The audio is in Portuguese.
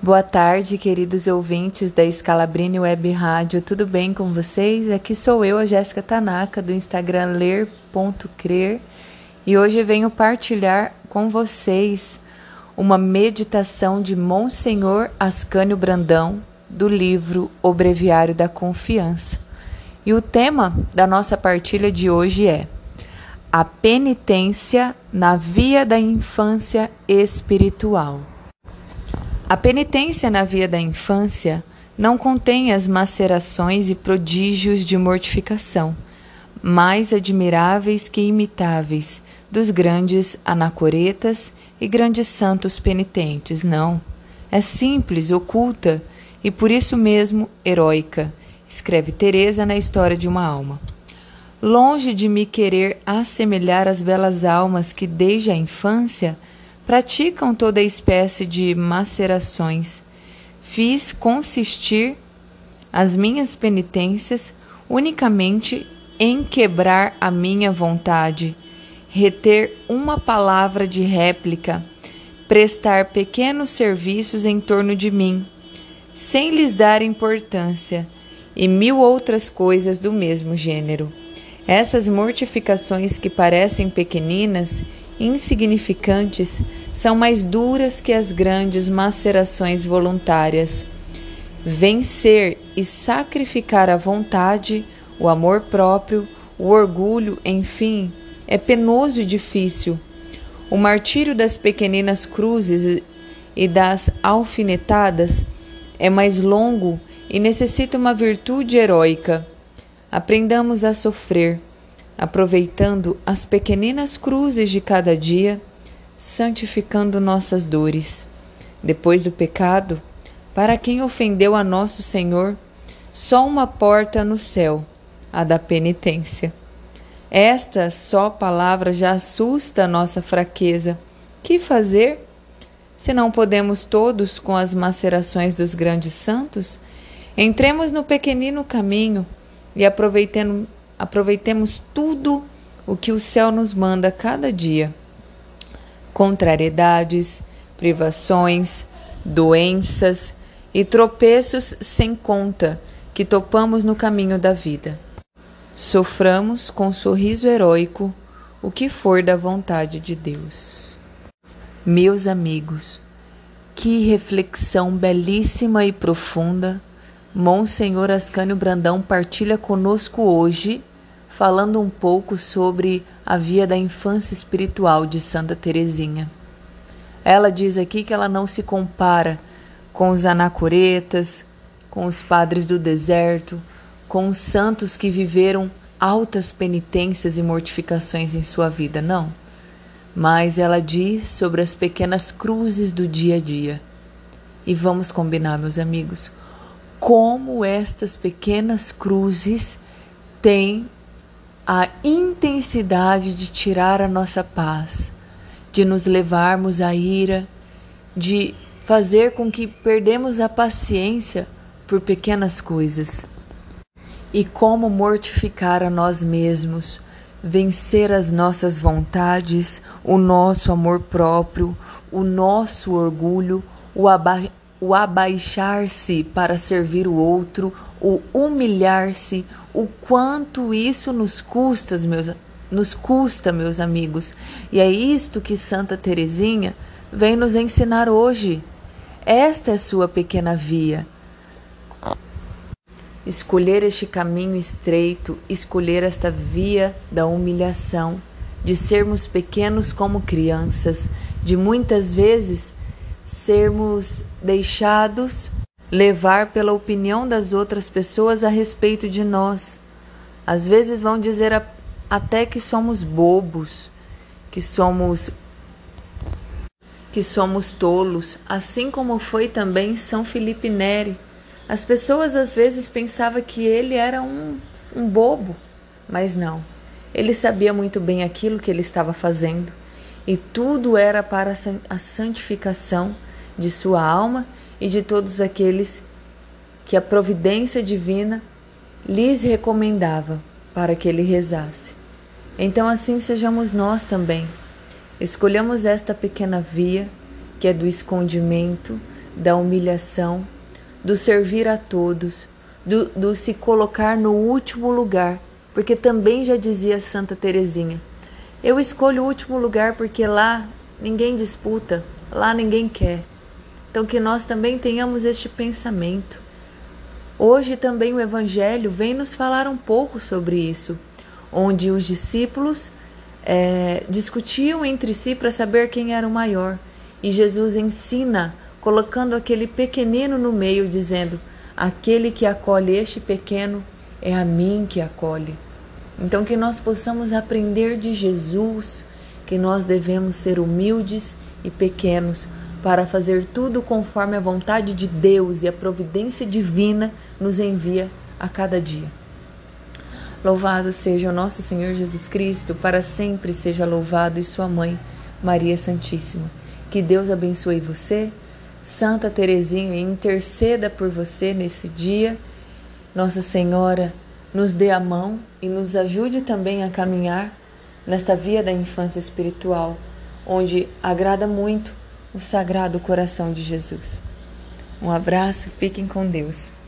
Boa tarde, queridos ouvintes da Scalabrini Web Rádio. Tudo bem com vocês? Aqui sou eu, a Jéssica Tanaka, do Instagram ler.crer, e hoje venho partilhar com vocês uma meditação de Monsenhor Ascânio Brandão, do livro O Breviário da Confiança. E o tema da nossa partilha de hoje é A penitência na via da infância espiritual. A penitência na via da infância não contém as macerações e prodígios de mortificação, mais admiráveis que imitáveis, dos grandes anacoretas e grandes santos penitentes, não. É simples, oculta e por isso mesmo heróica, escreve Teresa na História de uma Alma. Longe de me querer assemelhar às belas almas que desde a infância praticam toda espécie de macerações. Fiz consistir as minhas penitências unicamente em quebrar a minha vontade, reter uma palavra de réplica, prestar pequenos serviços em torno de mim, sem lhes dar importância, e mil outras coisas do mesmo gênero. Essas mortificações que parecem pequeninas insignificantes são mais duras que as grandes macerações voluntárias. Vencer e sacrificar a vontade, o amor próprio, o orgulho, enfim, é penoso e difícil. O martírio das pequeninas cruzes e das alfinetadas é mais longo e necessita uma virtude heróica. Aprendamos a sofrer aproveitando as pequeninas cruzes de cada dia, santificando nossas dores. Depois do pecado, para quem ofendeu a nosso Senhor, só uma porta no céu, a da penitência. Esta só palavra já assusta a nossa fraqueza. Que fazer? Se não podemos todos com as macerações dos grandes santos, entremos no pequenino caminho e aproveitemos aproveitemos tudo o que o céu nos manda cada dia. Contrariedades, privações, doenças e tropeços sem conta que topamos no caminho da vida. Soframos com sorriso heróico o que for da vontade de Deus. Meus amigos, que reflexão belíssima e profunda Monsenhor Ascânio Brandão partilha conosco hoje falando um pouco sobre a via da infância espiritual de Santa Teresinha. Ela diz aqui que ela não se compara com os anacoretas, com os padres do deserto, com os santos que viveram altas penitências e mortificações em sua vida, não. Mas ela diz sobre as pequenas cruzes do dia a dia. E vamos combinar, meus amigos, como estas pequenas cruzes têm a intensidade de tirar a nossa paz, de nos levarmos à ira, de fazer com que perdemos a paciência por pequenas coisas. E como mortificar a nós mesmos, vencer as nossas vontades, o nosso amor próprio, o nosso orgulho, o, o abaixar-se para servir o outro, o humilhar-se, o quanto isso nos custa, meus, nos custa, meus amigos. E é isto que Santa Teresinha vem nos ensinar hoje. Esta é sua pequena via. Escolher este caminho estreito, escolher esta via da humilhação, de sermos pequenos como crianças, de muitas vezes sermos deixados levar pela opinião das outras pessoas a respeito de nós. Às vezes vão dizer a, até que somos bobos, que somos que somos tolos, assim como foi também São Felipe Neri. As pessoas às vezes pensavam que ele era um, um bobo, mas não. Ele sabia muito bem aquilo que ele estava fazendo e tudo era para a santificação de sua alma e de todos aqueles que a providência divina lhes recomendava para que ele rezasse. Então, assim sejamos nós também. Escolhamos esta pequena via, que é do escondimento, da humilhação, do servir a todos, do, do se colocar no último lugar, porque também já dizia Santa Teresinha, eu escolho o último lugar porque lá ninguém disputa, lá ninguém quer. Então que nós também tenhamos este pensamento. Hoje também o Evangelho vem nos falar um pouco sobre isso, onde os discípulos é, discutiam entre si para saber quem era o maior. E Jesus ensina, colocando aquele pequenino no meio, dizendo: Aquele que acolhe este pequeno é a mim que acolhe. Então, que nós possamos aprender de Jesus que nós devemos ser humildes e pequenos para fazer tudo conforme a vontade de Deus e a providência divina nos envia a cada dia. Louvado seja o nosso Senhor Jesus Cristo, para sempre seja louvado e sua mãe, Maria Santíssima. Que Deus abençoe você Santa Teresinha interceda por você nesse dia. Nossa Senhora nos dê a mão e nos ajude também a caminhar nesta via da infância espiritual, onde agrada muito o Sagrado Coração de Jesus. Um abraço, fiquem com Deus.